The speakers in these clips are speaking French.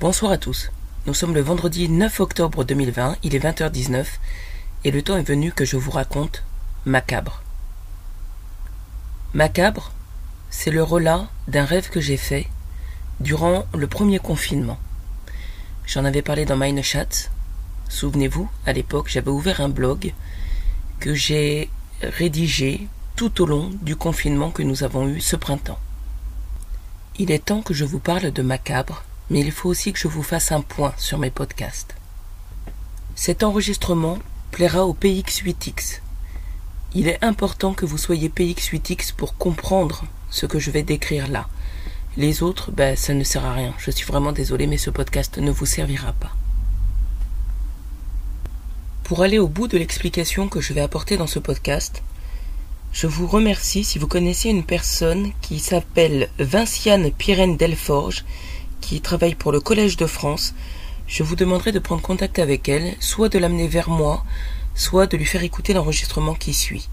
Bonsoir à tous. Nous sommes le vendredi 9 octobre 2020, il est 20h19, et le temps est venu que je vous raconte Macabre. Macabre, c'est le relat d'un rêve que j'ai fait durant le premier confinement. J'en avais parlé dans Chat. Souvenez-vous, à l'époque, j'avais ouvert un blog que j'ai rédigé tout au long du confinement que nous avons eu ce printemps. Il est temps que je vous parle de Macabre, mais il faut aussi que je vous fasse un point sur mes podcasts. Cet enregistrement plaira au PX8X. Il est important que vous soyez PX8X pour comprendre ce que je vais décrire là. Les autres, ben, ça ne sert à rien. Je suis vraiment désolé, mais ce podcast ne vous servira pas. Pour aller au bout de l'explication que je vais apporter dans ce podcast, je vous remercie si vous connaissez une personne qui s'appelle Vinciane Pirène Delforge qui travaille pour le Collège de France, je vous demanderai de prendre contact avec elle, soit de l'amener vers moi, soit de lui faire écouter l'enregistrement qui suit.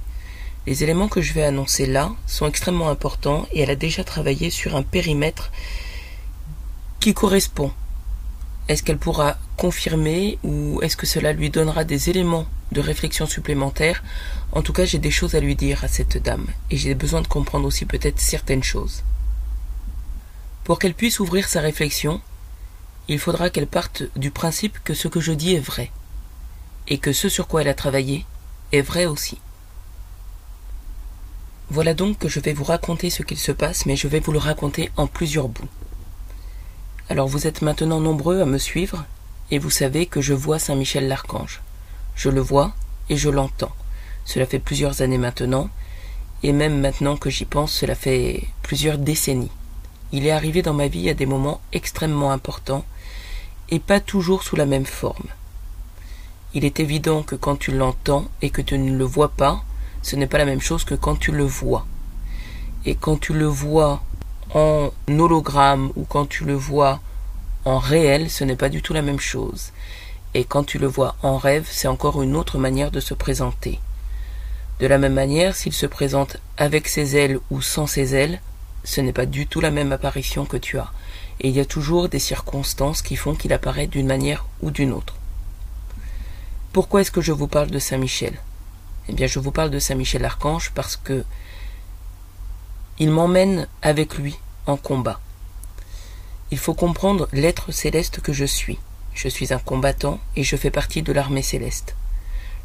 Les éléments que je vais annoncer là sont extrêmement importants et elle a déjà travaillé sur un périmètre qui correspond. Est-ce qu'elle pourra confirmer ou est-ce que cela lui donnera des éléments de réflexion supplémentaires? En tout cas, j'ai des choses à lui dire à cette dame et j'ai besoin de comprendre aussi peut-être certaines choses. Pour qu'elle puisse ouvrir sa réflexion, il faudra qu'elle parte du principe que ce que je dis est vrai, et que ce sur quoi elle a travaillé est vrai aussi. Voilà donc que je vais vous raconter ce qu'il se passe, mais je vais vous le raconter en plusieurs bouts. Alors vous êtes maintenant nombreux à me suivre, et vous savez que je vois Saint Michel l'Archange. Je le vois et je l'entends. Cela fait plusieurs années maintenant, et même maintenant que j'y pense, cela fait plusieurs décennies. Il est arrivé dans ma vie à des moments extrêmement importants et pas toujours sous la même forme. Il est évident que quand tu l'entends et que tu ne le vois pas, ce n'est pas la même chose que quand tu le vois. Et quand tu le vois en hologramme ou quand tu le vois en réel, ce n'est pas du tout la même chose. Et quand tu le vois en rêve, c'est encore une autre manière de se présenter. De la même manière, s'il se présente avec ses ailes ou sans ses ailes, ce n'est pas du tout la même apparition que tu as, et il y a toujours des circonstances qui font qu'il apparaît d'une manière ou d'une autre. Pourquoi est-ce que je vous parle de Saint Michel? Eh bien, je vous parle de Saint Michel Archange parce que il m'emmène avec lui en combat. Il faut comprendre l'être céleste que je suis. Je suis un combattant et je fais partie de l'armée céleste.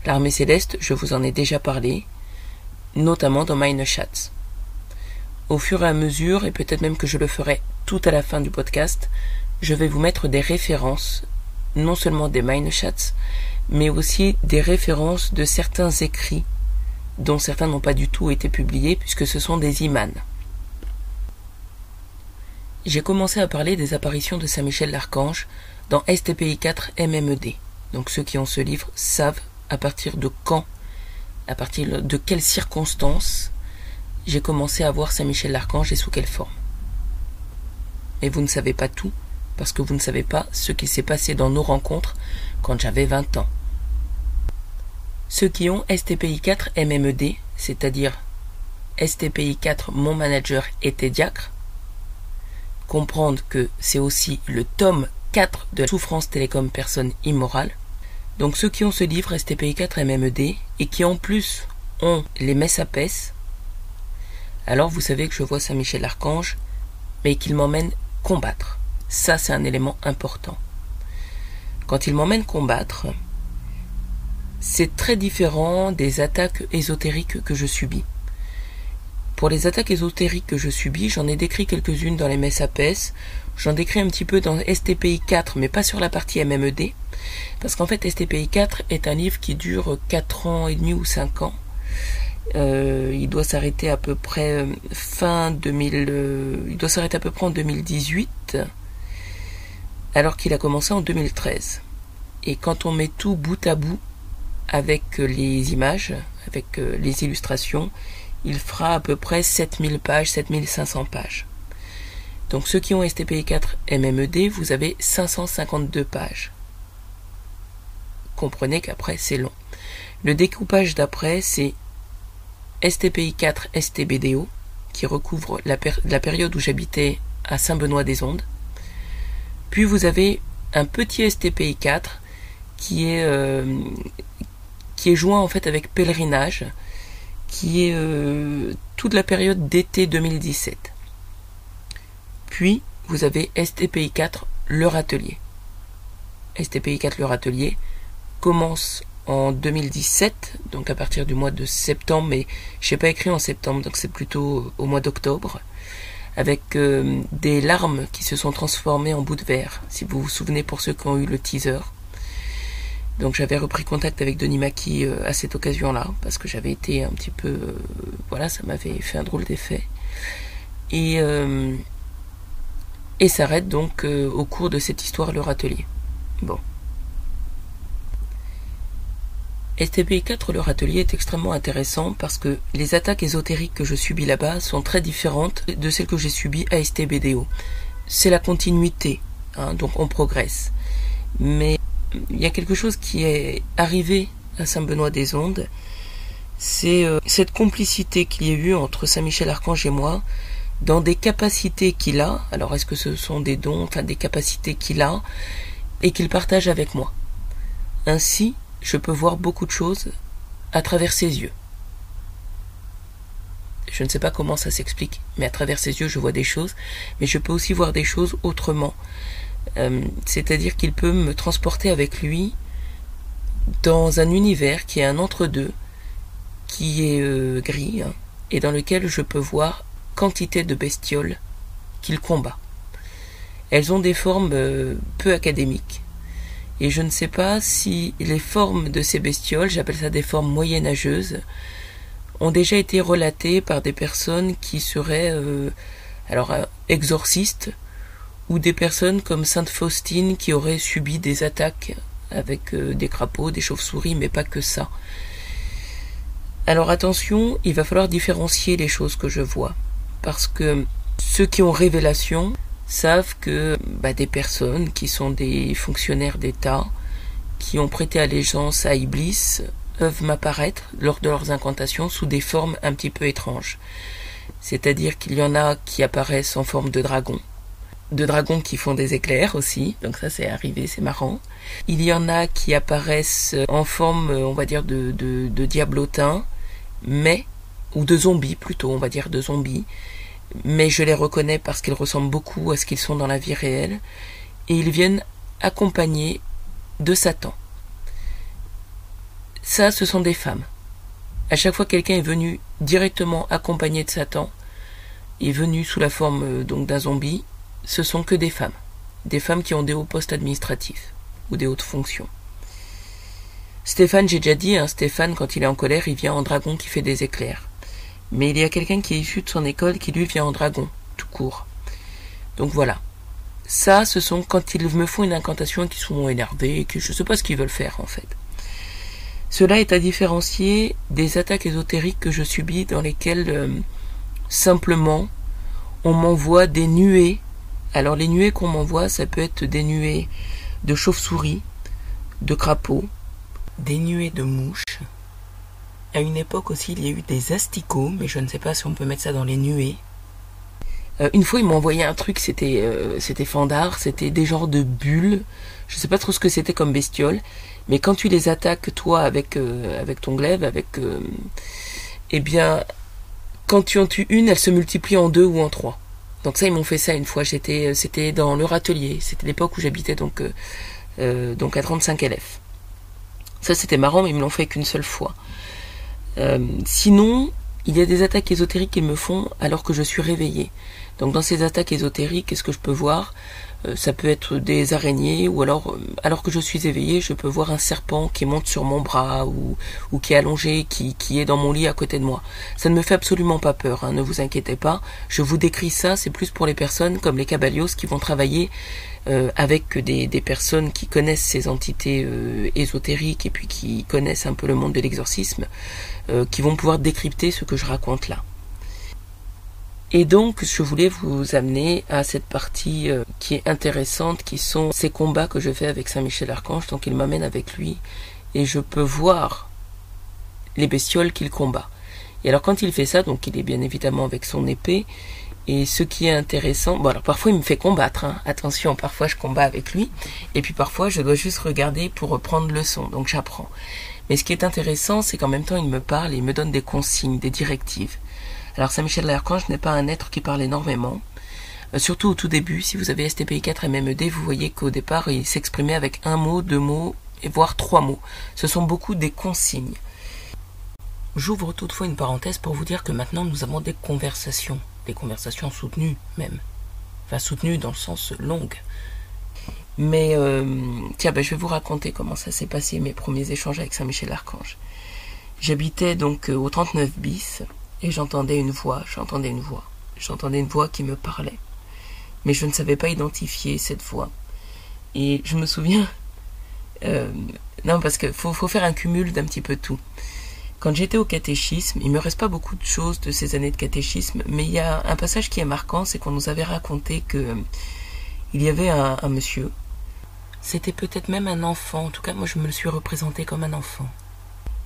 L'armée céleste, je vous en ai déjà parlé, notamment dans Meine Schatz au fur et à mesure, et peut-être même que je le ferai tout à la fin du podcast, je vais vous mettre des références, non seulement des Minechats, mais aussi des références de certains écrits, dont certains n'ont pas du tout été publiés, puisque ce sont des imans. J'ai commencé à parler des apparitions de Saint Michel l'Archange dans STPI 4 MMED. Donc ceux qui ont ce livre savent à partir de quand, à partir de quelles circonstances j'ai commencé à voir Saint-Michel l'Archange et sous quelle forme. Mais vous ne savez pas tout, parce que vous ne savez pas ce qui s'est passé dans nos rencontres quand j'avais 20 ans. Ceux qui ont STPI 4 MMED, c'est-à-dire STPI 4 Mon Manager était diacre, comprendre que c'est aussi le tome 4 de la souffrance télécom personne immorale. Donc ceux qui ont ce livre STPI 4 MMED et qui en plus ont les messes à alors vous savez que je vois Saint Michel l'Archange, mais qu'il m'emmène combattre. Ça, c'est un élément important. Quand il m'emmène combattre, c'est très différent des attaques ésotériques que je subis. Pour les attaques ésotériques que je subis, j'en ai décrit quelques-unes dans les messes j'en décris un petit peu dans STPI 4, mais pas sur la partie MMED, parce qu'en fait STPI 4 est un livre qui dure 4 ans et demi ou 5 ans, euh, il doit s'arrêter à peu près euh, fin 2000. Euh, il doit s'arrêter à peu près en 2018, alors qu'il a commencé en 2013. Et quand on met tout bout à bout avec les images, avec les illustrations, il fera à peu près 7000 pages, 7500 pages. Donc ceux qui ont STPI 4 MMED, vous avez 552 pages. Comprenez qu'après c'est long. Le découpage d'après, c'est STPI 4 STBDO, qui recouvre la, période où j'habitais à Saint-Benoît-des-Ondes. Puis vous avez un petit STPI 4 qui est, euh, qui joint en fait avec Pèlerinage, qui est euh, toute la période d'été 2017. Puis vous avez STPI 4 leur atelier. STPI 4 leur atelier commence en 2017, donc à partir du mois de septembre, mais je n'ai pas écrit en septembre, donc c'est plutôt au mois d'octobre, avec euh, des larmes qui se sont transformées en bouts de verre, si vous vous souvenez pour ceux qui ont eu le teaser. Donc j'avais repris contact avec Denis Maki euh, à cette occasion-là, parce que j'avais été un petit peu... Euh, voilà, ça m'avait fait un drôle d'effet. Et, et s'arrête donc au cours de cette histoire leur atelier. Bon. STP4, leur atelier est extrêmement intéressant parce que les attaques ésotériques que je subis là-bas sont très différentes de celles que j'ai subies à STBDO. C'est la continuité, hein, donc on progresse. Mais il y a quelque chose qui est arrivé à Saint-Benoît-des-Ondes, c'est euh, cette complicité qu'il y a eu entre Saint-Michel-Archange et moi dans des capacités qu'il a, alors est-ce que ce sont des dons, enfin des capacités qu'il a, et qu'il partage avec moi? Ainsi, je peux voir beaucoup de choses à travers ses yeux. Je ne sais pas comment ça s'explique, mais à travers ses yeux, je vois des choses, mais je peux aussi voir des choses autrement. Euh, c'est-à-dire qu'il peut me transporter avec lui dans un univers qui est un entre-deux, qui est euh, gris, hein, et dans lequel je peux voir quantité de bestioles qu'il combat. Elles ont des formes euh, peu académiques, et je ne sais pas si les formes de ces bestioles, j'appelle ça des formes moyenâgeuses, ont déjà été relatées par des personnes qui seraient euh, alors euh, exorcistes ou des personnes comme Sainte Faustine qui auraient subi des attaques avec euh, des crapauds, des chauves-souris, mais pas que ça. Alors attention, il va falloir différencier les choses que je vois, parce que ceux qui ont révélation savent que bah, des personnes qui sont des fonctionnaires d'État, qui ont prêté allégeance à Iblis, peuvent m'apparaître lors de leurs incantations sous des formes un petit peu étranges. C'est-à-dire qu'il y en a qui apparaissent en forme de dragon, de dragons qui font des éclairs aussi, donc ça c'est arrivé, c'est marrant. Il y en a qui apparaissent en forme, on va dire, de, de, de diablotin, mais, ou de zombies plutôt, on va dire de zombies, mais je les reconnais parce qu'ils ressemblent beaucoup à ce qu'ils sont dans la vie réelle, et ils viennent accompagnés de Satan. Ça, ce sont des femmes. À chaque fois que quelqu'un est venu directement accompagné de Satan, est venu sous la forme euh, donc d'un zombie, ce sont que des femmes. Des femmes qui ont des hauts postes administratifs ou des hautes fonctions. Stéphane, j'ai déjà dit, hein, Stéphane, quand il est en colère, il vient en dragon qui fait des éclairs. Mais il y a quelqu'un qui est issu de son école qui lui vient en dragon, tout court. Donc voilà. Ça, ce sont quand ils me font une incantation et qu'ils sont énervés, et que je ne sais pas ce qu'ils veulent faire en fait. Cela est à différencier des attaques ésotériques que je subis dans lesquelles euh, simplement on m'envoie des nuées. Alors les nuées qu'on m'envoie, ça peut être des nuées de chauves-souris, de crapauds, des nuées de mouches, à une époque aussi, il y a eu des asticots, mais je ne sais pas si on peut mettre ça dans les nuées. Euh, une fois, ils m'ont envoyé un truc, c'était euh, c'était fandard, c'était des genres de bulles. Je ne sais pas trop ce que c'était comme bestiole, mais quand tu les attaques toi avec euh, avec ton glaive, avec eh bien, quand tu en tues une, elle se multiplie en deux ou en trois. Donc ça, ils m'ont fait ça une fois. C'était dans leur atelier. C'était l'époque où j'habitais donc donc à 35 LF. Ça, c'était marrant, mais ils me l'ont fait qu'une seule fois. Euh, sinon, il y a des attaques ésotériques qu'ils me font alors que je suis réveillé. Donc dans ces attaques ésotériques, qu'est-ce que je peux voir? Euh, Ça peut être des araignées ou alors, euh, alors que je suis éveillé, je peux voir un serpent qui monte sur mon bras ou, qui est allongé, qui, qui est dans mon lit à côté de moi. Ça ne me fait absolument pas peur, hein, ne vous inquiétez pas. Je vous décris ça, c'est plus pour les personnes comme les cabalios qui vont travailler avec des, personnes qui connaissent ces entités ésotériques et puis qui connaissent un peu le monde de l'exorcisme, euh, qui vont pouvoir décrypter ce que je raconte là. Et donc, je voulais vous amener à cette partie qui est intéressante, qui sont ces combats que je fais avec Saint-Michel-Archange. Donc, il m'amène avec lui et je peux voir les bestioles qu'il combat. Et alors, quand il fait ça, donc il est bien évidemment avec son épée, Et ce qui est intéressant, bon alors parfois il me fait combattre, hein. attention, parfois je combats avec lui, et puis parfois je dois juste regarder pour reprendre le son, donc j'apprends. Mais ce qui est intéressant, c'est qu'en même temps il me parle et il me donne des consignes, des directives. Alors Saint-Michel l'Archange n'est pas un être qui parle énormément, euh, surtout au tout début, si vous avez STPI 4 et MMED, vous voyez qu'au départ il s'exprimait avec un mot, deux mots, et voire trois mots. Ce sont beaucoup des consignes. J'ouvre toutefois une parenthèse pour vous dire que maintenant nous avons des conversations des conversations soutenues même. Enfin, soutenues dans le sens longue. Mais euh, tiens, ben, je vais vous raconter comment ça s'est passé, mes premiers échanges avec Saint-Michel-Archange. J'habitais donc euh, au 39 bis et j'entendais une voix, j'entendais une voix, j'entendais une voix qui me parlait. Mais je ne savais pas identifier cette voix. Et je me souviens... Euh, non, parce qu'il faut, faire un cumul d'un petit peu tout. Quand j'étais au catéchisme, il me reste pas beaucoup de choses de ces années de catéchisme, mais il y a un passage qui est marquant, c'est qu'on nous avait raconté que euh, il y avait un, monsieur. C'était peut-être même un enfant, en tout cas moi je me le suis représenté comme un enfant,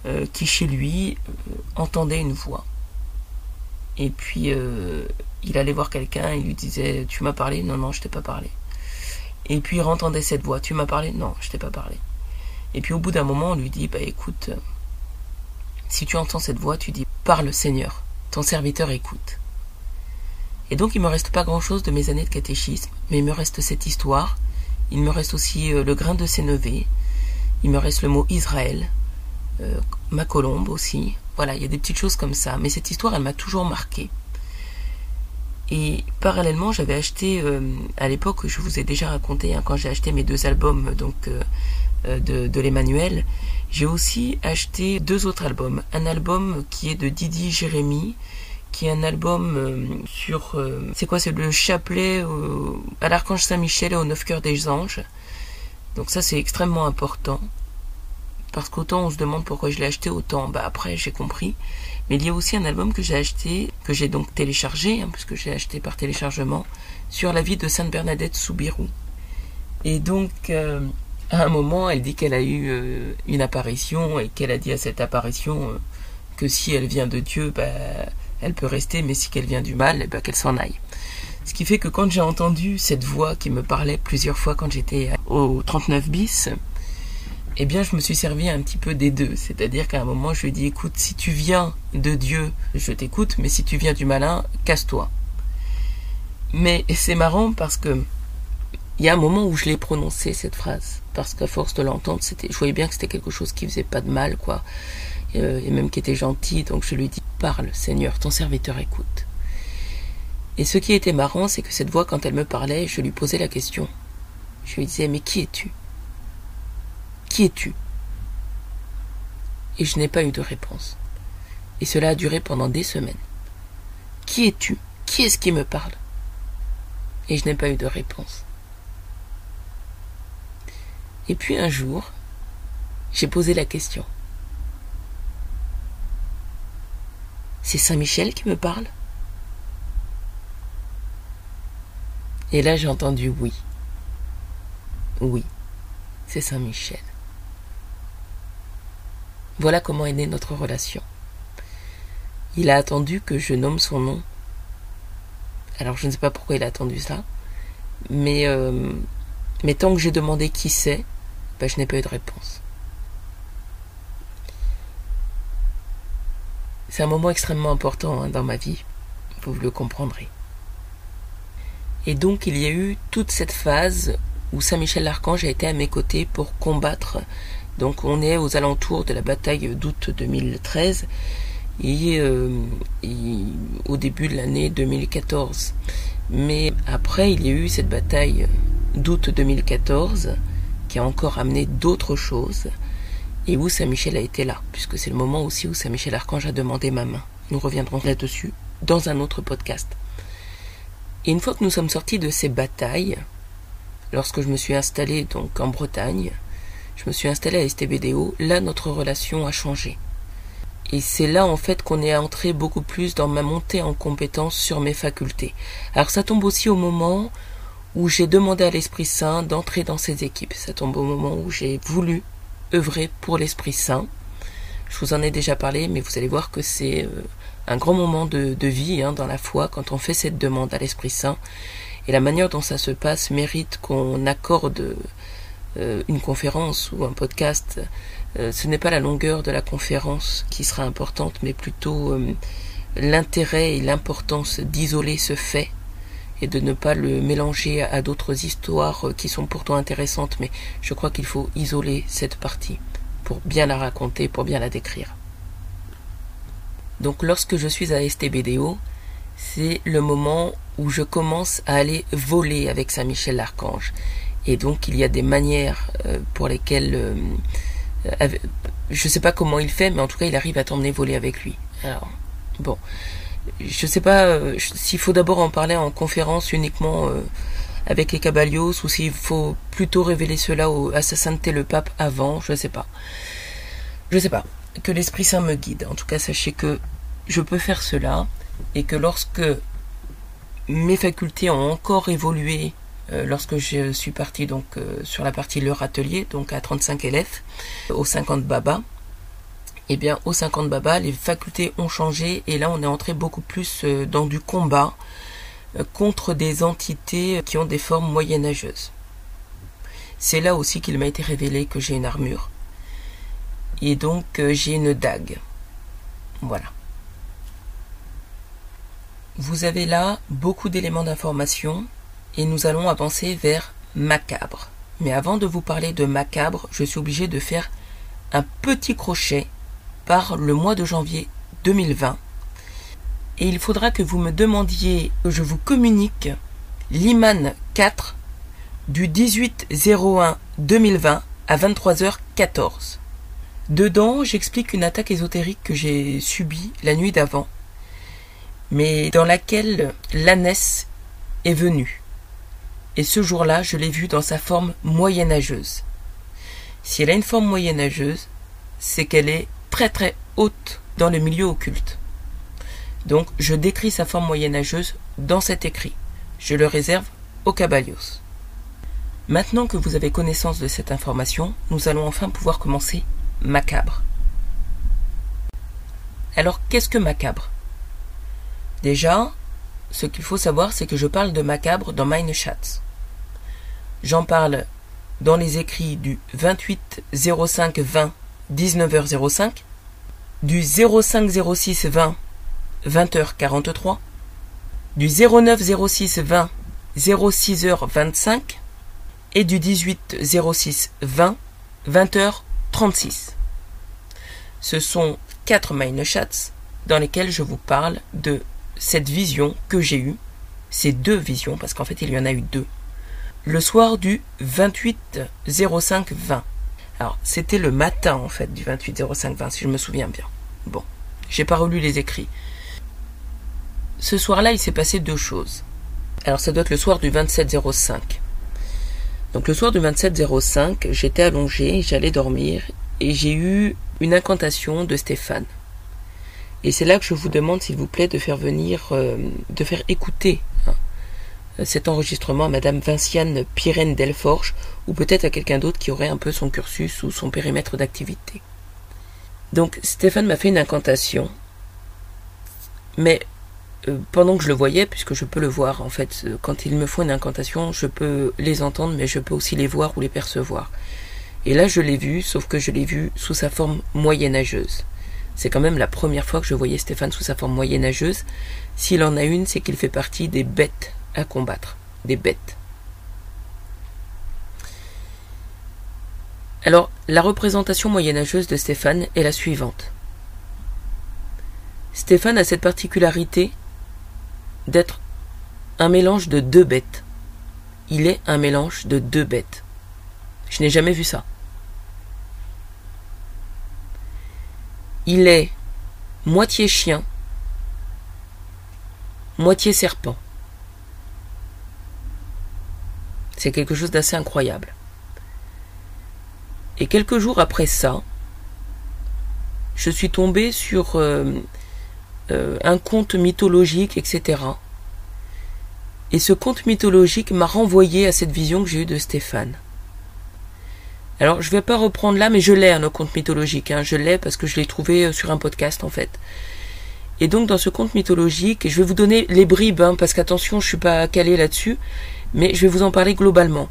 euh, qui chez lui euh, entendait une voix. Et puis il allait voir quelqu'un, il lui disait Tu m'as parlé? Non, non, je t'ai pas parlé. Et puis il entendait cette voix Tu m'as parlé? Non, je t'ai pas parlé. Et puis au bout d'un moment, on lui dit Bah écoute, si tu entends cette voix, tu dis Parle Seigneur, ton serviteur écoute. Et donc il me reste pas grand chose de mes années de catéchisme, mais il me reste cette histoire, il me reste aussi euh, le grain de Sénévé, il me reste le mot Israël, euh, ma colombe aussi. Voilà, il y a des petites choses comme ça, mais cette histoire elle m'a toujours marqué. Et parallèlement, j'avais acheté euh, à l'époque, je vous ai déjà raconté hein, quand j'ai acheté mes deux albums donc de, de l'Emmanuel, j'ai aussi acheté deux autres albums. Un album qui est de Didi Jérémy, qui est un album euh, sur... Euh, c'est quoi C'est le chapelet à l'Archange Saint-Michel et au Neuf Cœurs des Anges. Donc ça c'est extrêmement important. Parce qu'autant on se demande pourquoi je l'ai acheté, autant bah après j'ai compris. Mais il y a aussi un album que j'ai acheté, que j'ai donc téléchargé, hein, puisque j'ai acheté par téléchargement, sur la vie de Sainte Bernadette Soubirou. Et donc, euh, à un moment, elle dit qu'elle a eu une apparition et qu'elle a dit à cette apparition que si elle vient de Dieu, bah, elle peut rester, mais si qu'elle vient du mal, bah, qu'elle s'en aille. Ce qui fait que quand j'ai entendu cette voix qui me parlait plusieurs fois quand j'étais au 39 bis, eh bien, je me suis servi un petit peu des deux. C'est-à-dire qu'à un moment, je lui ai dit, écoute, si tu viens de Dieu, je t'écoute, mais si tu viens du malin, casse-toi. Mais c'est marrant parce que il y a un moment où je l'ai prononcé cette phrase parce qu'à force de l'entendre, c'était, je voyais bien que c'était quelque chose qui faisait pas de mal, quoi, et même qui était gentil. Donc je lui dis parle, Seigneur, ton serviteur écoute. Et ce qui était marrant, c'est que cette voix, quand elle me parlait, je lui posais la question. Je lui disais mais qui es-tu? Qui es-tu? Et je n'ai pas eu de réponse. Et cela a duré pendant des semaines. Qui es-tu? Qui est-ce qui me parle? Et je n'ai pas eu de réponse. Et puis un jour, j'ai posé la question. C'est Saint-Michel qui me parle Et là j'ai entendu oui. Oui, c'est Saint-Michel. Voilà comment est née notre relation. Il a attendu que je nomme son nom. Alors je ne sais pas pourquoi il a attendu ça, mais, euh, tant que j'ai demandé qui c'est, ben, je n'ai pas eu de réponse. C'est un moment extrêmement important hein, dans ma vie, vous le comprendrez. Et donc il y a eu toute cette phase où Saint Michel l'Archange a été à mes côtés pour combattre. Donc on est aux alentours de la bataille d'août 2013 et, euh, et, au début de l'année 2014. Mais après il y a eu cette bataille d'août 2014 qui a encore amené d'autres choses, et où Saint-Michel a été là, puisque c'est le moment aussi où Saint-Michel Archange a demandé ma main. Nous reviendrons là-dessus dans un autre podcast. Et une fois que nous sommes sortis de ces batailles, lorsque je me suis installé donc en Bretagne, je me suis installé à STBDO, là notre relation a changé. Et c'est là en fait qu'on est entré beaucoup plus dans ma montée en compétence sur mes facultés. Alors ça tombe aussi au moment où j'ai demandé à l'Esprit Saint d'entrer dans ces équipes. Ça tombe au moment où j'ai voulu œuvrer pour l'Esprit Saint. Je vous en ai déjà parlé, mais vous allez voir que c'est euh, un grand moment de, vie hein, dans la foi quand on fait cette demande à l'Esprit Saint. Et la manière dont ça se passe mérite qu'on accorde euh, une conférence ou un podcast. Euh, ce n'est pas la longueur de la conférence qui sera importante, mais plutôt l'intérêt et l'importance d'isoler ce fait et de ne pas le mélanger à d'autres histoires qui sont pourtant intéressantes, mais je crois qu'il faut isoler cette partie pour bien la raconter, pour bien la décrire. Donc lorsque je suis à STBDO, c'est le moment où je commence à aller voler avec Saint Michel l'Archange. Et donc il y a des manières euh, pour lesquelles euh, euh, je ne sais pas comment il fait, mais en tout cas il arrive à t'emmener voler avec lui. Alors bon, je ne sais pas s'il faut d'abord en parler en conférence uniquement avec les cabalios ou s'il faut plutôt révéler cela à sa sainteté le pape avant, je ne sais pas. Je ne sais pas. Que l'Esprit Saint me guide. En tout cas, sachez que je peux faire cela et que lorsque mes facultés ont encore évolué euh, lorsque je suis parti donc euh, sur la partie leur atelier, donc à 35 élèves, aux 50 baba, eh bien aux 50 baba, les facultés ont changé et là on est entré beaucoup plus euh, dans du combat contre des entités qui ont des formes moyenâgeuses. C'est là aussi qu'il m'a été révélé que j'ai une armure. Et donc j'ai une dague. Voilà. Vous avez là beaucoup d'éléments d'information et nous allons avancer vers macabre. Mais avant de vous parler de macabre, je suis obligé de faire un petit crochet par le mois de janvier 2020. Et il faudra que vous me demandiez que je vous communique l'IMAN 4 du 18 01 2020 à 23h14. Dedans, j'explique une attaque ésotérique que j'ai subie la nuit d'avant mais dans laquelle l'ânesse est venue. Et ce jour-là, je l'ai vue dans sa forme moyenâgeuse. Si elle a une forme moyenâgeuse, c'est qu'elle est très très haute dans le milieu occulte. Donc, je décris sa forme moyenâgeuse dans cet écrit. Je le réserve au Cabalios. Maintenant que vous avez connaissance de cette information, nous allons enfin pouvoir commencer macabre. Alors, qu'est-ce que macabre? Déjà, ce qu'il faut savoir, c'est que je parle de macabre dans Meine Schatz. J'en parle dans les écrits du 28 05 20 19h05, du 05 06 20 20h43, du 09 06 20 06h25 et du 18 06 20 20h36. Ce sont quatre Meine Schatz dans lesquels je vous parle de cette vision que j'ai eue, ces deux visions, parce qu'en fait il y en a eu deux, le soir du 28 05 20. Alors c'était le matin en fait du 28 05 20 si je me souviens bien. Bon, j'ai pas relu les écrits. Ce soir-là, il s'est passé deux choses. Alors ça doit être le soir du 27 05. Donc le soir du 27 05, j'étais allongé, j'allais dormir et j'ai eu une incantation de Stéphane. Et c'est là que je vous demande, s'il vous plaît, de faire venir, euh, de faire écouter cet enregistrement à Madame Vinciane Pirène Delforge, ou peut-être à quelqu'un d'autre qui aurait un peu son cursus ou son périmètre d'activité. Donc Stéphane m'a fait une incantation, mais euh, pendant que je le voyais, puisque je peux le voir en fait, euh, quand il me faut une incantation, je peux les entendre, mais je peux aussi les voir ou les percevoir. Et là, je l'ai vu, sauf que je l'ai vu sous sa forme moyenâgeuse. C'est quand même la première fois que je voyais Stéphane sous sa forme moyenâgeuse. S'il en a une, c'est qu'il fait partie des bêtes à combattre. Des bêtes. Alors, la représentation moyenâgeuse de Stéphane est la suivante. Stéphane a cette particularité d'être un mélange de deux bêtes. Il est un mélange de deux bêtes. Je n'ai jamais vu ça. Il est moitié chien, moitié serpent. C'est quelque chose d'assez incroyable. Et quelques jours après ça, je suis tombé sur euh, euh, un conte mythologique, etc. Et ce conte mythologique m'a renvoyé à cette vision que j'ai eue de Stéphane. Alors, je vais pas reprendre là, mais je l'ai, un conte mythologique. Hein. Je l'ai parce que je l'ai trouvé euh, sur un podcast, en fait. Et donc dans ce conte mythologique, je vais vous donner les bribes, hein, parce qu'attention, je suis pas calé là-dessus, mais je vais vous en parler globalement.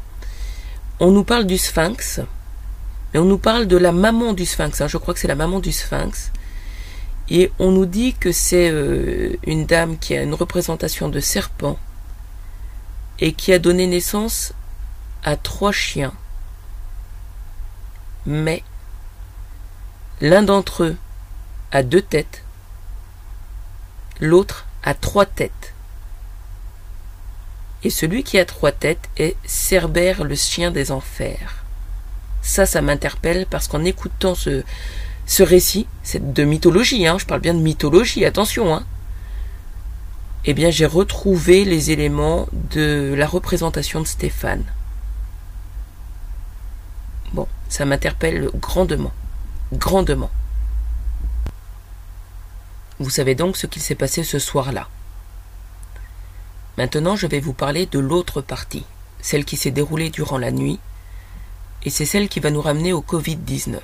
On nous parle du sphinx, mais on nous parle de la maman du sphinx, hein, je crois que c'est la maman du sphinx, et on nous dit que c'est euh, une dame qui a une représentation de serpent, et qui a donné naissance à trois chiens. Mais l'un d'entre eux a deux têtes, l'autre a trois têtes. Et celui qui a trois têtes est Cerbère le chien des enfers. Ça, ça m'interpelle parce qu'en écoutant ce, récit, c'est de mythologie, hein, je parle bien de mythologie, attention, hein, eh bien j'ai retrouvé les éléments de la représentation de Stéphane. Bon, ça m'interpelle grandement, grandement. Vous savez donc ce qu'il s'est passé ce soir-là. Maintenant, je vais vous parler de l'autre partie, celle qui s'est déroulée durant la nuit, et c'est celle qui va nous ramener au Covid-19.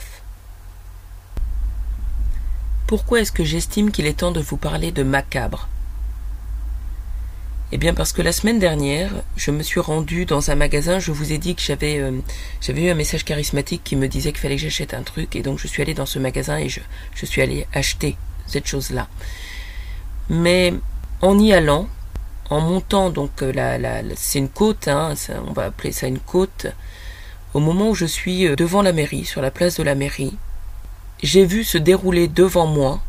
Pourquoi est-ce que j'estime qu'il est temps de vous parler de macabre? Eh bien parce que la semaine dernière, je me suis rendu dans un magasin, je vous ai dit que j'avais euh, eu un message charismatique qui me disait qu'il fallait que j'achète un truc et donc je suis allé dans ce magasin et je, je suis allé acheter cette chose-là. Mais en y allant, en montant donc euh, la, la, c'est une côte, hein, on va appeler ça une côte, au moment où je suis euh, devant la mairie, sur la place de la mairie, j'ai vu se dérouler devant moi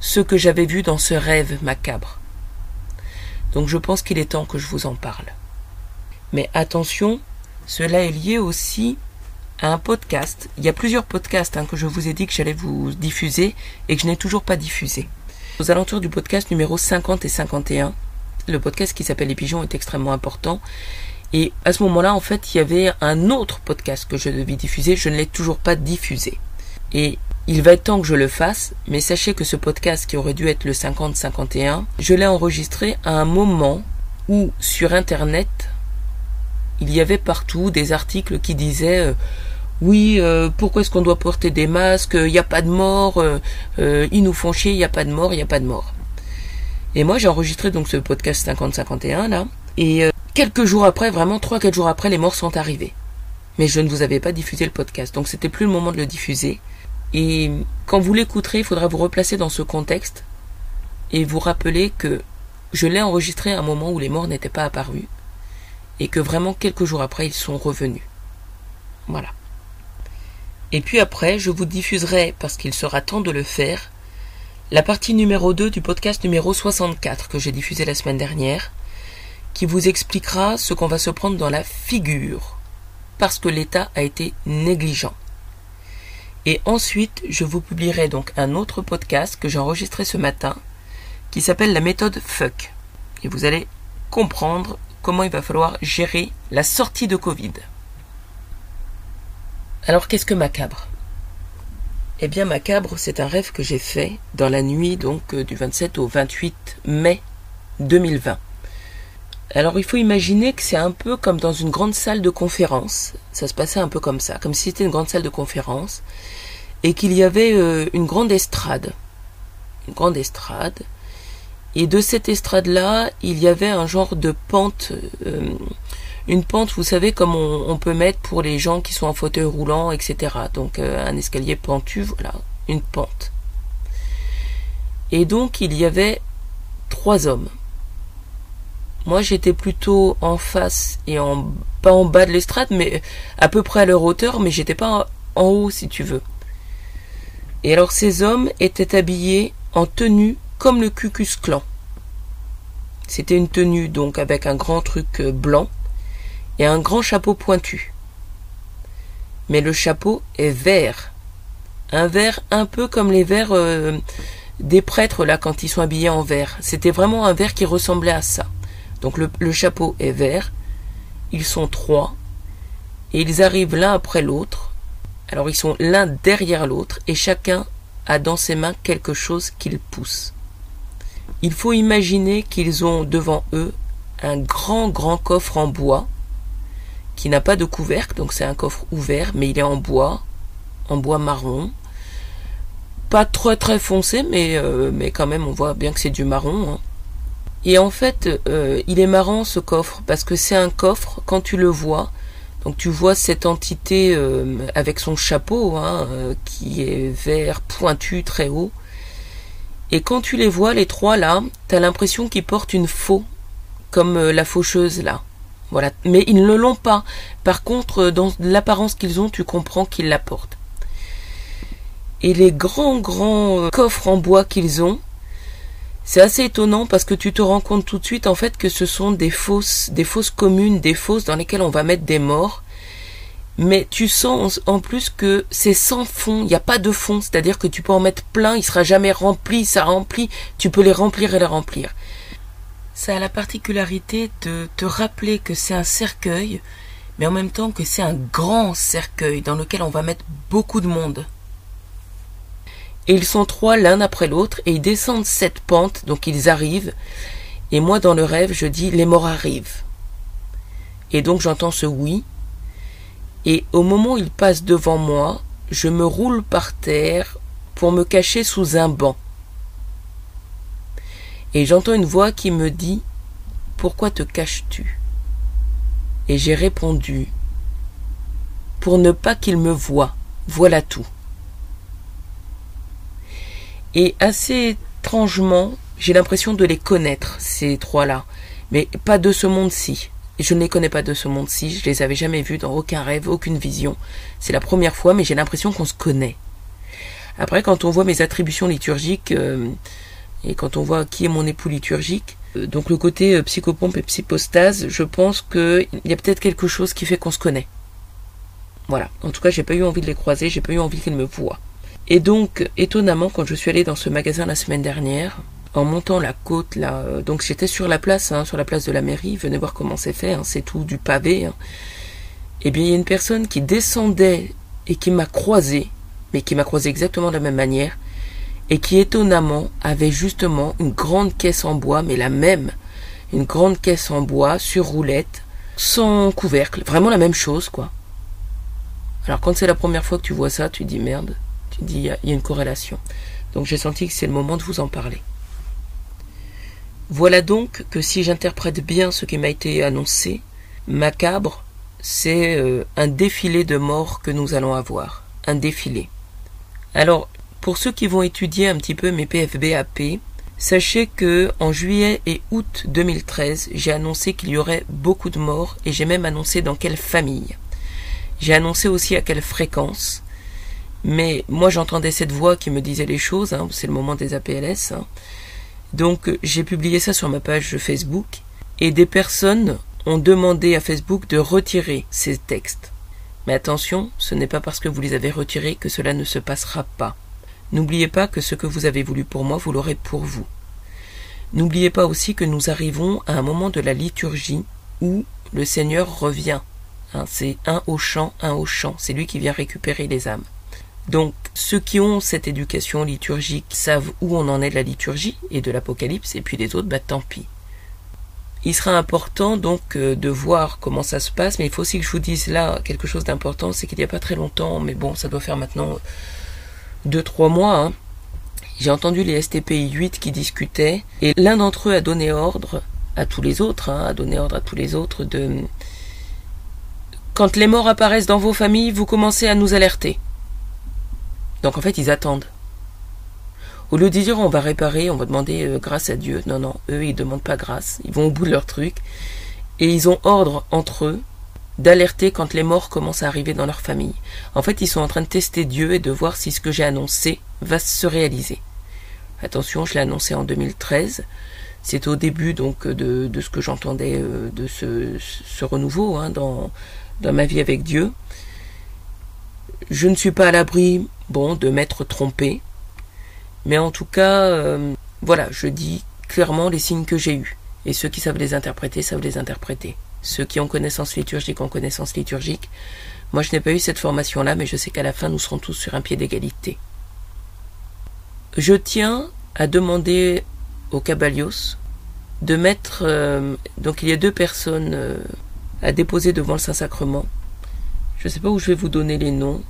ce que j'avais vu dans ce rêve macabre. Donc je pense qu'il est temps que je vous en parle. Mais attention, cela est lié aussi un podcast. Il y a plusieurs podcasts hein, que je vous ai dit que j'allais vous diffuser et que je n'ai toujours pas diffusé. Aux alentours du podcast numéro 50 et 51, le podcast qui s'appelle Les Pigeons est extrêmement important. Et à ce moment-là, en fait, il y avait un autre podcast que je devais diffuser. Je ne l'ai toujours pas diffusé. Et il va être temps que je le fasse, mais sachez que ce podcast qui aurait dû être le 50-51, je l'ai enregistré à un moment où sur Internet, il y avait partout des articles qui disaient euh, oui, euh, pourquoi est-ce qu'on doit porter des masques Il n'y a pas de mort, euh, ils nous font chier, il n'y a pas de mort, il n'y a pas de mort. Et moi j'ai enregistré donc ce podcast 50-51 là, et quelques jours après, vraiment 3-4 jours après, les morts sont arrivés. Mais je ne vous avais pas diffusé le podcast, donc c'était plus le moment de le diffuser. Et quand vous l'écouterez, il faudra vous replacer dans ce contexte et vous rappeler que je l'ai enregistré à un moment où les morts n'étaient pas apparus et que vraiment quelques jours après ils sont revenus. Voilà. Et puis après, je vous diffuserai, parce qu'il sera temps de le faire, la partie numéro 2 du podcast numéro 64 que j'ai diffusé la semaine dernière, qui vous expliquera ce qu'on va se prendre dans la figure, parce que l'État a été négligent. Et ensuite, je vous publierai donc un autre podcast que j'ai enregistré ce matin qui s'appelle la méthode FUCK. Et vous allez comprendre comment il va falloir gérer la sortie de Covid. Alors qu'est-ce que macabre? Eh bien macabre, c'est un rêve que j'ai fait dans la nuit donc euh, du 27 au 28 mai 2020. Alors il faut imaginer que c'est un peu comme dans une grande salle de conférence. Ça se passait un peu comme ça, comme si c'était une grande salle de conférence et qu'il y avait euh, une grande estrade. Une grande estrade. Et de cette estrade-là, il y avait un genre de pente, euh, une pente, vous savez, comme on, peut mettre pour les gens qui sont en fauteuil roulant, etc. Donc euh, un escalier pentu, voilà, une pente. Et donc il y avait trois hommes. Moi j'étais plutôt en face et pas en bas de l'estrade, mais à peu près à leur hauteur, mais j'étais pas en haut si tu veux. Et alors ces hommes étaient habillés en tenue comme le Cucus Clan. C'était une tenue donc avec un grand truc euh, blanc et un grand chapeau pointu. Mais le chapeau est vert. Un vert un peu comme les verres euh, des prêtres là quand ils sont habillés en vert. C'était vraiment un vert qui ressemblait à ça. Donc le, le chapeau est vert. Ils sont trois. Et ils arrivent l'un après l'autre alors ils sont l'un derrière l'autre et chacun a dans ses mains quelque chose qu'il pousse. Il faut imaginer qu'ils ont devant eux un grand grand coffre en bois qui n'a pas de couvercle, donc c'est un coffre ouvert, mais il est en bois, en bois marron. pas très très foncé, mais, euh, quand même on voit bien que c'est du marron. Hein. Et en fait, euh, il est marrant ce coffre, parce que c'est un coffre, quand tu le vois, donc tu vois cette entité euh, avec son chapeau, hein, qui est vert, pointu, très haut. Et quand tu les vois, les trois là, t'as l'impression qu'ils portent une faux, comme la faucheuse là. Voilà. Mais ils ne l'ont pas. Par contre, dans l'apparence qu'ils ont, tu comprends qu'ils la portent et les grands grands euh, coffres en bois qu'ils ont, c'est assez étonnant parce que tu te rends compte tout de suite en fait que ce sont des fosses, des fosses communes, des fosses dans lesquelles on va mettre des morts. Mais tu sens en plus que c'est sans fond, il n'y a pas de fond, c'est-à-dire que tu peux en mettre plein, il sera jamais rempli, ça remplit, tu peux les remplir et les remplir. Ça a la particularité de te rappeler que c'est un cercueil, mais en même temps que c'est un grand cercueil dans lequel on va mettre beaucoup de monde. Et ils sont trois l'un après l'autre, et ils descendent cette pente, donc ils arrivent. Et moi, dans le rêve, je dis les morts arrivent. Et donc j'entends ce oui. Et au moment où ils passent devant moi, je me roule par terre pour me cacher sous un banc. Et j'entends une voix qui me dit Pourquoi te caches-tu? Et j'ai répondu Pour ne pas qu'ils me voient, voilà tout. Et assez étrangement, j'ai l'impression de les connaître, ces trois-là. Mais pas de ce monde-ci. Je ne les connais pas de ce monde-ci, je les avais jamais vus dans aucun rêve, aucune vision. C'est la première fois, mais j'ai l'impression qu'on se connaît. Après, quand on voit mes attributions liturgiques, euh, et quand on voit qui est mon époux liturgique, euh, donc le côté euh, psychopompe et psychostase, je pense qu'il y a peut-être quelque chose qui fait qu'on se connaît. Voilà. En tout cas, j'ai pas eu envie de les croiser, j'ai pas eu envie qu'ils me voient. Et donc, étonnamment, quand je suis allée dans ce magasin la semaine dernière, en montant la côte là, euh, donc j'étais sur la place, hein, sur la place de la mairie, venez voir comment c'est fait, hein, c'est tout du pavé. Hein. Eh bien, il y a une personne qui descendait et qui m'a croisé, mais qui m'a croisé exactement de la même manière, et qui étonnamment avait justement une grande caisse en bois, mais la même, une grande caisse en bois sur roulette, sans couvercle, vraiment la même chose, quoi. Alors quand c'est la première fois que tu vois ça, tu dis merde, dit il y, a une corrélation. Donc j'ai senti que c'est le moment de vous en parler. Voilà donc que si j'interprète bien ce qui m'a été annoncé, macabre, c'est euh, un défilé de morts que nous allons avoir. Un défilé. Alors, pour ceux qui vont étudier un petit peu mes PFBAP, sachez que en juillet et août 2013, j'ai annoncé qu'il y aurait beaucoup de morts et j'ai même annoncé dans quelle famille. J'ai annoncé aussi à quelle fréquence. Mais moi j'entendais cette voix qui me disait les choses, hein, c'est le moment des APLS. Hein. Donc j'ai publié ça sur ma page Facebook et des personnes ont demandé à Facebook de retirer ces textes. Mais attention, ce n'est pas parce que vous les avez retirés que cela ne se passera pas. N'oubliez pas que ce que vous avez voulu pour moi, vous l'aurez pour vous. N'oubliez pas aussi que nous arrivons à un moment de la liturgie où le Seigneur revient. Hein, c'est un au chant, un au chant. C'est lui qui vient récupérer les âmes. Donc ceux qui ont cette éducation liturgique savent où on en est de la liturgie et de l'Apocalypse, et puis les autres, bah tant pis. Il sera important donc euh, de voir comment ça se passe, mais il faut aussi que je vous dise là quelque chose d'important, c'est qu'il n'y a pas très longtemps, mais bon, ça doit faire maintenant 2-3 mois, hein, j'ai entendu les STPI 8 qui discutaient, et l'un d'entre eux a donné ordre à tous les autres, hein, a donné ordre à tous les autres de... Quand les morts apparaissent dans vos familles, vous commencez à nous alerter. Donc en fait, ils attendent. Au lieu de dire on va réparer, on va demander euh, grâce à Dieu, non, non, eux, ils demandent pas grâce. Ils vont au bout de leur truc. Et ils ont ordre entre eux d'alerter quand les morts commencent à arriver dans leur famille. En fait, ils sont en train de tester Dieu et de voir si ce que j'ai annoncé va se réaliser. Attention, je l'ai annoncé en 2013. C'est au début donc de, ce que j'entendais euh, de ce, renouveau hein, dans ma vie avec Dieu. Je ne suis pas à l'abri bon, de m'être trompé. Mais en tout cas, euh, voilà, je dis clairement les signes que j'ai eus. Et ceux qui savent les interpréter, savent les interpréter. Ceux qui ont connaissance liturgique ont connaissance liturgique. Moi, je n'ai pas eu cette formation-là, mais je sais qu'à la fin, nous serons tous sur un pied d'égalité. Je tiens à demander au Cabalios de mettre... Euh, donc il y a deux personnes euh, à déposer devant le Saint-Sacrement. Je ne sais pas où je vais vous donner les noms.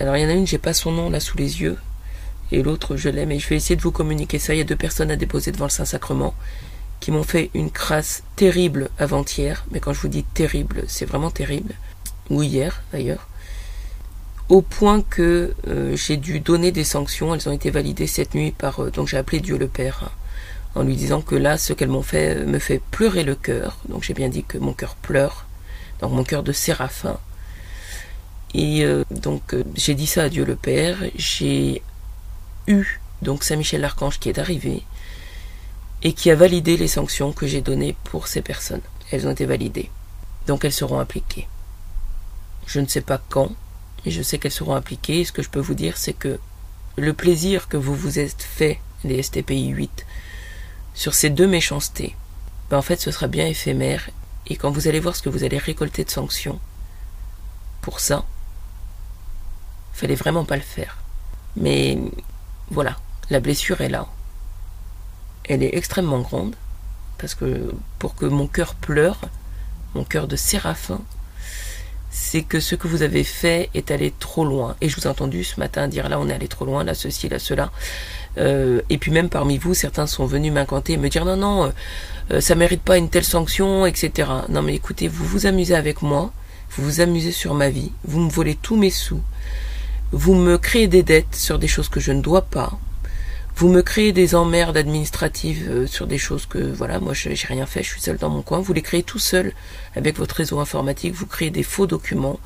Alors il y en a une, j'ai pas son nom là sous les yeux. et l'autre je l'aime et je vais essayer de vous communiquer ça. Il y a deux personnes à déposer devant le Saint-Sacrement qui m'ont fait une crasse terrible avant-hier, mais quand je vous dis terrible, c'est vraiment terrible, ou hier d'ailleurs, au point que euh, j'ai dû donner des sanctions, elles ont été validées cette nuit par... Euh, donc j'ai appelé Dieu le Père, hein, en lui disant que là, ce qu'elles m'ont fait me fait pleurer le cœur, donc j'ai bien dit que mon cœur pleure, donc mon cœur de séraphin, et euh, donc j'ai dit ça à Dieu le Père, j'ai eu donc Saint-Michel l'Archange qui est arrivé, et qui a validé les sanctions que j'ai données pour ces personnes. Elles ont été validées. Donc elles seront appliquées. Je ne sais pas quand, mais je sais qu'elles seront appliquées. ce que je peux vous dire, c'est que le plaisir que vous vous êtes fait, les STPI 8, sur ces deux méchancetés, ben en fait ce sera bien éphémère. Et quand vous allez voir ce que vous allez récolter de sanctions, pour ça, fallait vraiment pas le faire. Mais voilà, la blessure est là elle est extrêmement grande, parce que pour que mon cœur pleure, mon cœur de séraphin, c'est que ce que vous avez fait est allé trop loin. Et je vous ai entendu ce matin dire là on est allé trop loin, là ceci, là cela. Euh, et puis même parmi vous, certains sont venus m'incanter et me dire non, non, euh, ça mérite pas une telle sanction, etc. Non mais écoutez, vous vous amusez avec moi, vous vous amusez sur ma vie, vous me volez tous mes sous, vous me créez des dettes sur des choses que je ne dois pas, vous me créez des emmerdes administratives euh, sur des choses que, voilà, moi j'ai rien fait, je suis seul dans mon coin. Vous les créez tout seul avec votre réseau informatique, vous créez des faux documents.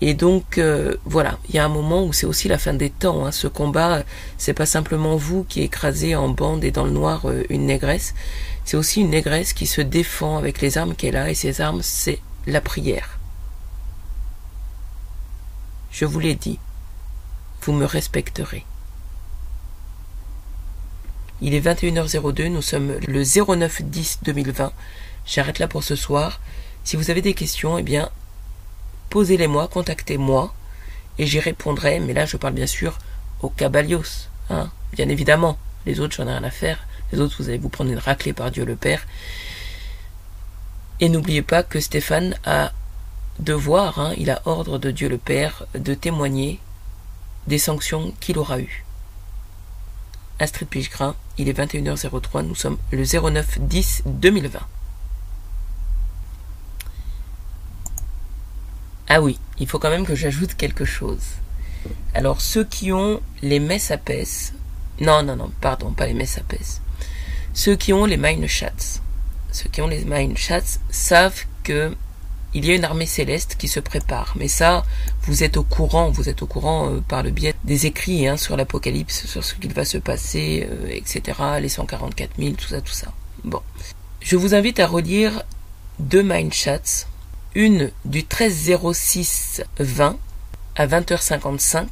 Et donc euh, voilà, il y a un moment où c'est aussi la fin des temps. Hein. Ce combat, c'est pas simplement vous qui écrasez en bande et dans le noir euh, une négresse. C'est aussi une négresse qui se défend avec les armes qu'elle a et ces armes, c'est la prière. Je vous l'ai dit, vous me respecterez. Il est 21h02, nous sommes le 09 10 2020. J'arrête là pour ce soir. Si vous avez des questions, eh bien, posez-les-moi, contactez-moi et j'y répondrai. Mais là, je parle bien sûr au Cabalios, hein, bien évidemment. Les autres, j'en ai rien à faire. Les autres, vous allez vous prendre une raclée par Dieu le Père. Et n'oubliez pas que Stéphane a devoir, hein, il a ordre de Dieu le Père de témoigner des sanctions qu'il aura eues. Astrid Pichgrin, il est 21h03, nous sommes le 09 10 2020. Ah oui, il faut quand même que j'ajoute quelque chose. Alors ceux qui ont les messapes, non non non, pardon, pas les messapes. Ceux qui ont les mine chats, ceux qui ont les savent que il y a une armée céleste qui se prépare. Mais ça, vous êtes au courant, vous êtes au courant euh, par le biais des écrits hein, sur l'Apocalypse, sur ce qu'il va se passer, euh, etc. Les 144 000, tout ça, tout ça. Bon. Je vous invite à relire deux Mindchats, une du 13 20 à 20h55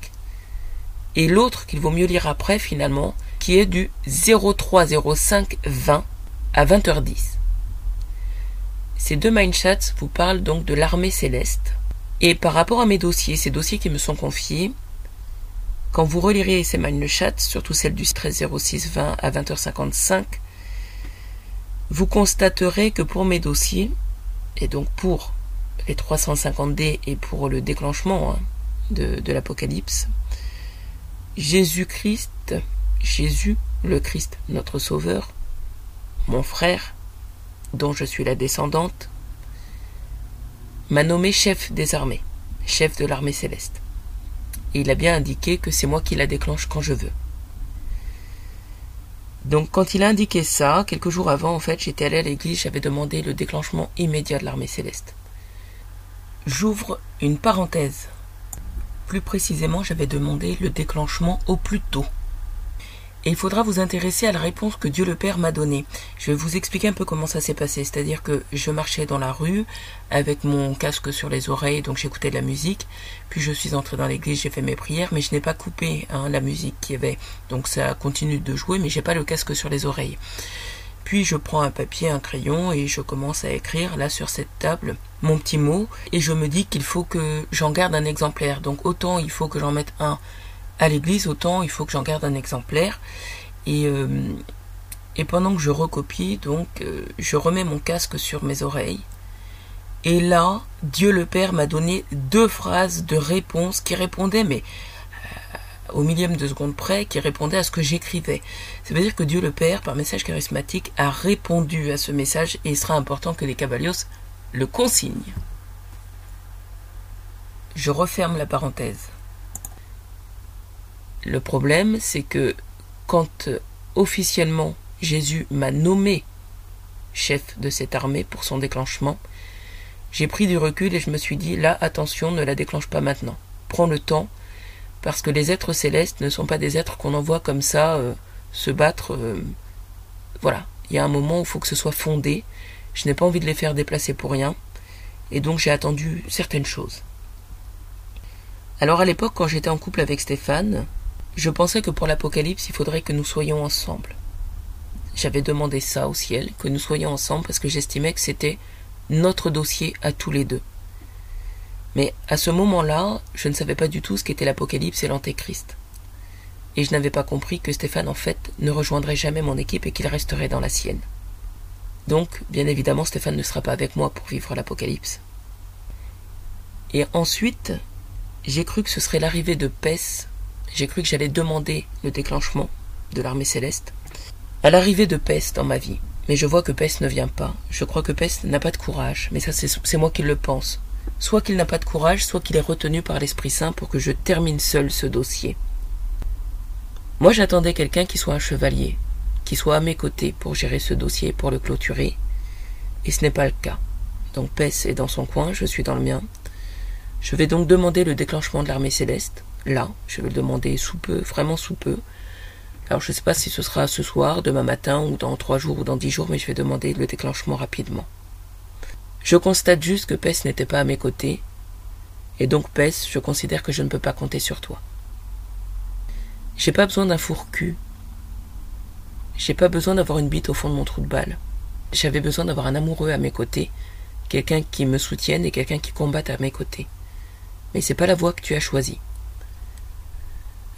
et l'autre qu'il vaut mieux lire après finalement, qui est du 0305 20 à 20h10. Ces deux mindchats vous parlent donc de l'armée céleste. Et par rapport à mes dossiers, ces dossiers qui me sont confiés, quand vous relirez ces mindchats, surtout celle du 130620 à 20h55, vous constaterez que pour mes dossiers, et donc pour les 350D et pour le déclenchement hein, de, l'Apocalypse, Jésus-Christ, Jésus le Christ, notre Sauveur, mon frère, dont je suis la descendante, m'a nommé chef des armées, chef de l'armée céleste. Et il a bien indiqué que c'est moi qui la déclenche quand je veux. Donc quand il a indiqué ça, quelques jours avant, en fait, j'étais allé à l'église, j'avais demandé le déclenchement immédiat de l'armée céleste. J'ouvre une parenthèse. Plus précisément, j'avais demandé le déclenchement au plus tôt. Il faudra vous intéresser à la réponse que Dieu le Père m'a donnée. Je vais vous expliquer un peu comment ça s'est passé. C'est-à-dire que je marchais dans la rue avec mon casque sur les oreilles, donc j'écoutais de la musique. Puis je suis entré dans l'église, j'ai fait mes prières, mais je n'ai pas coupé hein, la musique qu'il y avait. Donc ça continue de jouer, mais j'ai pas le casque sur les oreilles. Puis je prends un papier, un crayon et je commence à écrire là sur cette table mon petit mot et je me dis qu'il faut que j'en garde un exemplaire. Donc autant il faut que j'en mette un à l'église, autant il faut que j'en garde un exemplaire. Et, euh, et pendant que je recopie, donc, euh, je remets mon casque sur mes oreilles. Et là, Dieu le Père m'a donné deux phrases de réponse qui répondaient, mais au millième de seconde près, qui répondait à ce que j'écrivais. Ça veut dire que Dieu le Père, par message charismatique, a répondu à ce message et il sera important que les Caballos le consignent. Je referme la parenthèse. Le problème, c'est que quand officiellement Jésus m'a nommé chef de cette armée pour son déclenchement, j'ai pris du recul et je me suis dit là, attention, ne la déclenche pas maintenant. Prends le temps, parce que les êtres célestes ne sont pas des êtres qu'on envoie comme ça euh, se battre. Euh, voilà, il y a un moment où il faut que ce soit fondé. Je n'ai pas envie de les faire déplacer pour rien, et donc j'ai attendu certaines choses. Alors à l'époque, quand j'étais en couple avec Stéphane, je pensais que pour l'Apocalypse, il faudrait que nous soyons ensemble. J'avais demandé ça au ciel, que nous soyons ensemble, parce que j'estimais que c'était notre dossier à tous les deux. Mais à ce moment-là, je ne savais pas du tout ce qu'était l'Apocalypse et l'Antéchrist. Et je n'avais pas compris que Stéphane, en fait, ne rejoindrait jamais mon équipe et qu'il resterait dans la sienne. Donc, bien évidemment, Stéphane ne sera pas avec moi pour vivre l'Apocalypse. Et ensuite, j'ai cru que ce serait l'arrivée de Pès. J'ai cru que j'allais demander le déclenchement de l'armée céleste. À l'arrivée de Pès dans ma vie. Mais je vois que Pès ne vient pas. Je crois que Pès n'a pas de courage. Mais ça, c'est moi qui le pense soit qu'il n'a pas de courage, soit qu'il est retenu par l'Esprit Saint pour que je termine seul ce dossier. Moi j'attendais quelqu'un qui soit un chevalier, qui soit à mes côtés pour gérer ce dossier, pour le clôturer, et ce n'est pas le cas. Donc Pès est dans son coin, je suis dans le mien. Je vais donc demander le déclenchement de l'armée céleste, là, je vais le demander sous peu, vraiment sous peu. Alors je ne sais pas si ce sera ce soir, demain matin, ou dans trois jours, ou dans dix jours, mais je vais demander le déclenchement rapidement. Je constate juste que Pes n'était pas à mes côtés, et donc Pes, je considère que je ne peux pas compter sur toi. J'ai pas besoin d'un four cul. J'ai pas besoin d'avoir une bite au fond de mon trou de balle. J'avais besoin d'avoir un amoureux à mes côtés, quelqu'un qui me soutienne et quelqu'un qui combatte à mes côtés. Mais c'est pas la voie que tu as choisie.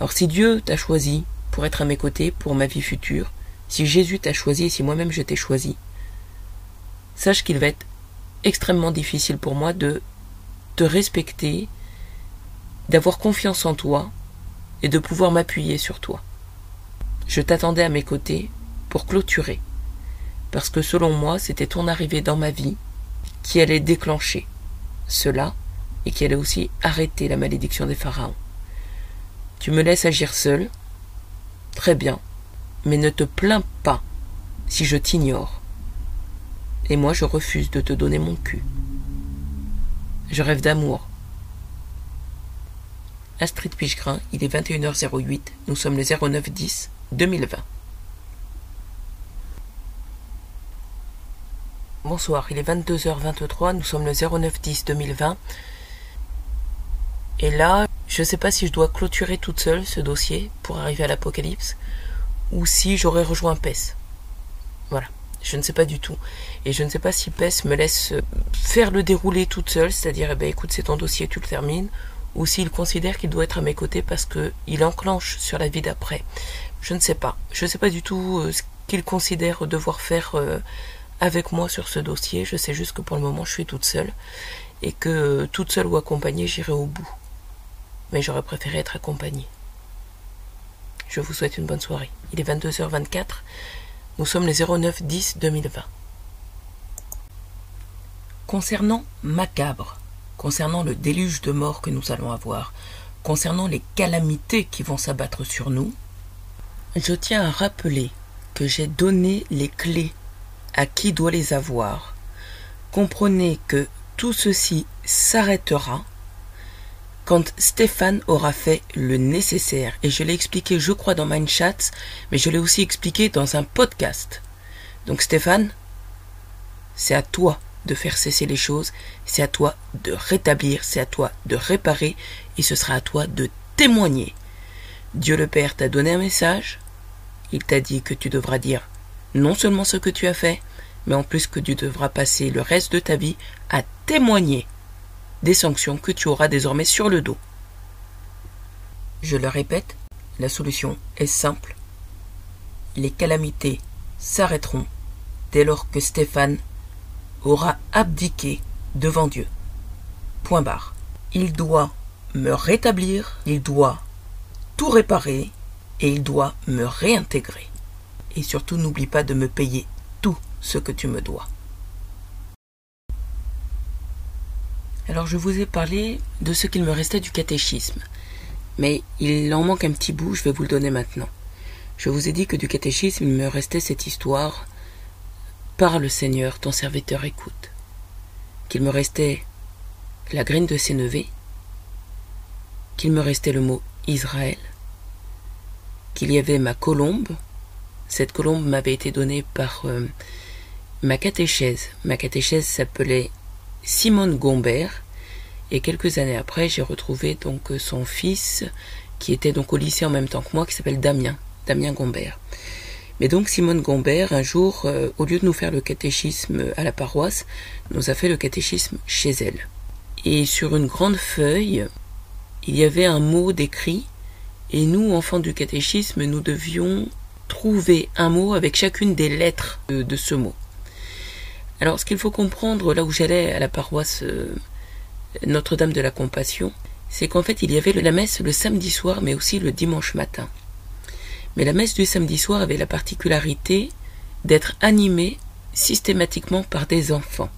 Alors si Dieu t'a choisi pour être à mes côtés, pour ma vie future, si Jésus t'a choisi et si moi-même je t'ai choisi, sache qu'il va être extrêmement difficile pour moi de te respecter, d'avoir confiance en toi et de pouvoir m'appuyer sur toi. Je t'attendais à mes côtés pour clôturer, parce que selon moi, c'était ton arrivée dans ma vie qui allait déclencher cela et qui allait aussi arrêter la malédiction des pharaons. Tu me laisses agir seul, très bien, mais ne te plains pas si je t'ignore et moi je refuse de te donner mon cul. Je rêve d'amour. Astrid Pichegrin, il est 21h08, nous sommes le 09-10 2020. Bonsoir, il est 22h23, nous sommes le 09-10 2020. Et là, je ne sais pas si je dois clôturer toute seule ce dossier pour arriver à l'apocalypse, ou si j'aurais rejoint PES. Voilà. Je ne sais pas du tout. Et je ne sais pas si PES me laisse euh, faire le déroulé toute seule, c'est-à-dire, eh ben, écoute, c'est ton dossier, tu le termines, ou s'il considère qu'il doit être à mes côtés parce qu'il enclenche sur la vie d'après. Je ne sais pas. Je ne sais pas du tout euh, ce qu'il considère devoir faire euh, avec moi sur ce dossier. Je sais juste que pour le moment, je suis toute seule. Et que toute seule ou accompagnée, j'irai au bout. Mais j'aurais préféré être accompagnée. Je vous souhaite une bonne soirée. Il est 22h24. Nous sommes les 09 10 2020. Concernant Macabre, concernant le déluge de mort que nous allons avoir, concernant les calamités qui vont s'abattre sur nous, je tiens à rappeler que j'ai donné les clés à qui doit les avoir. Comprenez que tout ceci s'arrêtera quand Stéphane aura fait le nécessaire. Et je l'ai expliqué, je crois, dans Mindchats, mais je l'ai aussi expliqué dans un podcast. Donc Stéphane, c'est à toi de faire cesser les choses, c'est à toi de rétablir, c'est à toi de réparer, et ce sera à toi de témoigner. Dieu le Père t'a donné un message, il t'a dit que tu devras dire non seulement ce que tu as fait, mais en plus que tu devras passer le reste de ta vie à témoigner des sanctions que tu auras désormais sur le dos. Je le répète, la solution est simple. Les calamités s'arrêteront dès lors que Stéphane aura abdiqué devant Dieu. Point barre. Il doit me rétablir, il doit tout réparer et il doit me réintégrer. Et surtout n'oublie pas de me payer tout ce que tu me dois. Alors je vous ai parlé de ce qu'il me restait du catéchisme. Mais il en manque un petit bout, je vais vous le donner maintenant. Je vous ai dit que du catéchisme, il me restait cette histoire Par le Seigneur, ton serviteur écoute. Qu'il me restait la graine de neveux, qu'il me restait le mot Israël, qu'il y avait ma colombe. Cette colombe m'avait été donnée par euh, ma catéchèse. Ma catéchèse s'appelait Simone Gombert. Et quelques années après, j'ai retrouvé donc son fils, qui était donc au lycée en même temps que moi, qui s'appelle Damien, Damien Gombert. Mais donc Simone Gombert, un jour, euh, au lieu de nous faire le catéchisme à la paroisse, nous a fait le catéchisme chez elle. Et sur une grande feuille, il y avait un mot décrit, et nous, enfants du catéchisme, nous devions trouver un mot avec chacune des lettres de ce mot. Alors, ce qu'il faut comprendre là où j'allais à la paroisse euh, Notre-Dame de la Compassion, c'est qu'en fait, il y avait la messe le samedi soir, mais aussi le dimanche matin. Mais la messe du samedi soir avait la particularité d'être animée systématiquement par des enfants,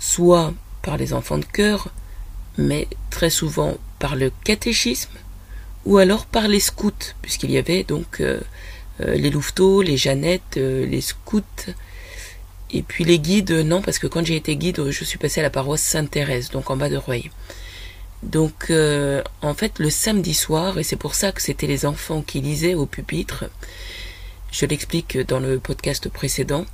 soit par les enfants de cœur, mais très souvent par le catéchisme, ou alors par les scouts, puisqu'il y avait donc euh, euh, les louveteaux, les Jeannettes, les scouts, et puis les guides, non, parce que quand j'ai été guide, je suis passé à la paroisse Sainte-Thérèse, donc en bas de Rueil. Donc euh, en fait le samedi soir, et c'est pour ça que c'était les enfants qui lisaient au pupitre, je l'explique dans le podcast précédent,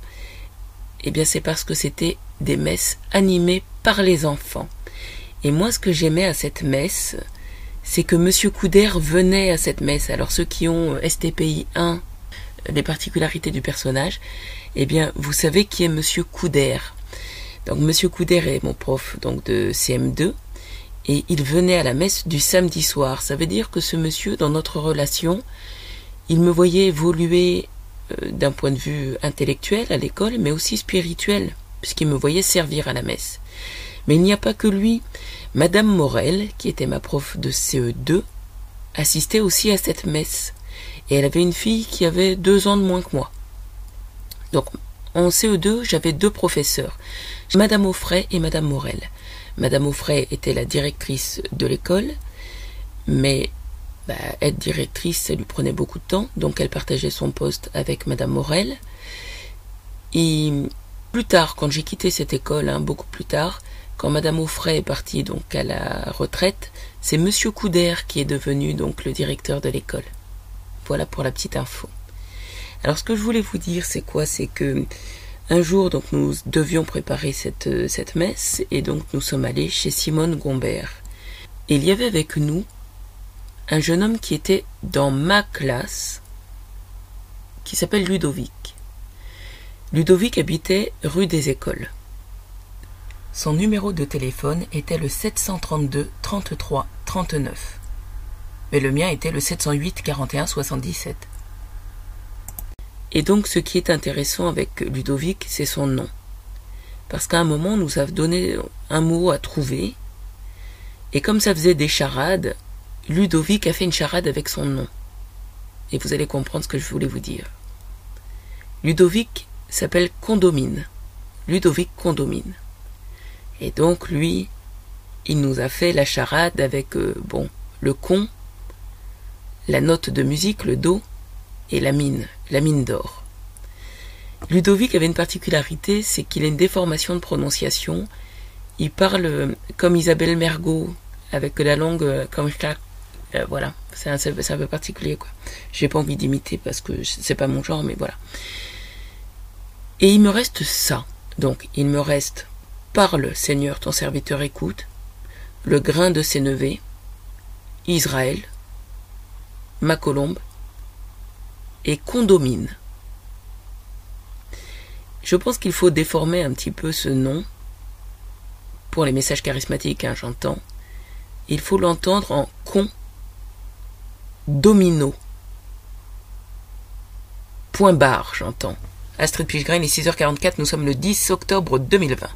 eh bien c'est parce que c'était des messes animées par les enfants. Et moi ce que j'aimais à cette messe, c'est que Monsieur Couder venait à cette messe. Alors ceux qui ont STPI 1, les particularités du personnage, eh bien, vous savez qui est Monsieur Couder. Donc, Monsieur Couder est mon prof donc de CM2 et il venait à la messe du samedi soir. Ça veut dire que ce monsieur, dans notre relation, il me voyait évoluer euh, d'un point de vue intellectuel à l'école, mais aussi spirituel, puisqu'il me voyait servir à la messe. Mais il n'y a pas que lui. Madame Morel, qui était ma prof de CE2, assistait aussi à cette messe. Et elle avait une fille qui avait deux ans de moins que moi. Donc, en CE2, j'avais deux professeurs, Madame Offray et Madame Morel. Madame Offray était la directrice de l'école, mais bah, être directrice, ça lui prenait beaucoup de temps, donc elle partageait son poste avec Madame Morel. Et plus tard, quand j'ai quitté cette école, hein, beaucoup plus tard, quand Madame Offray est partie donc à la retraite, c'est Monsieur Couder qui est devenu donc le directeur de l'école. Voilà pour la petite info. Alors ce que je voulais vous dire, c'est quoi? C'est que un jour, donc nous devions préparer cette, euh, messe, et donc nous sommes allés chez Simone Gombert. Il y avait avec nous un jeune homme qui était dans ma classe, qui s'appelle Ludovic. Ludovic habitait rue des Écoles. Son numéro de téléphone était le 732 33 39. Mais le mien était le 708 41 77. Et donc ce qui est intéressant avec Ludovic, c'est son nom. Parce qu'à un moment, nous a donné un mot à trouver, et comme ça faisait des charades, Ludovic a fait une charade avec son nom. Et vous allez comprendre ce que je voulais vous dire. Ludovic s'appelle Condomine. Ludovic Condomine. Et donc lui, il nous a fait la charade avec, euh, bon, le con, la note de musique, le do, et la mine, la mine d'or. Ludovic avait une particularité, c'est qu'il a une déformation de prononciation. Il parle euh, comme Isabelle Mergot, avec la langue euh, comme. Euh, voilà, c'est un, peu particulier, quoi. J'ai pas envie d'imiter parce que c'est pas mon genre, mais voilà. Et il me reste ça. Donc, il me reste Parle, Seigneur, ton serviteur écoute, le grain de ses neveux, Israël, ma colombe, et condomine. Je pense qu'il faut déformer un petit peu ce nom pour les messages charismatiques, hein, j'entends. Il faut l'entendre en con domino. Point barre, j'entends. Astrid Pichgrain, il est 6h44, nous sommes le 10 octobre 2020.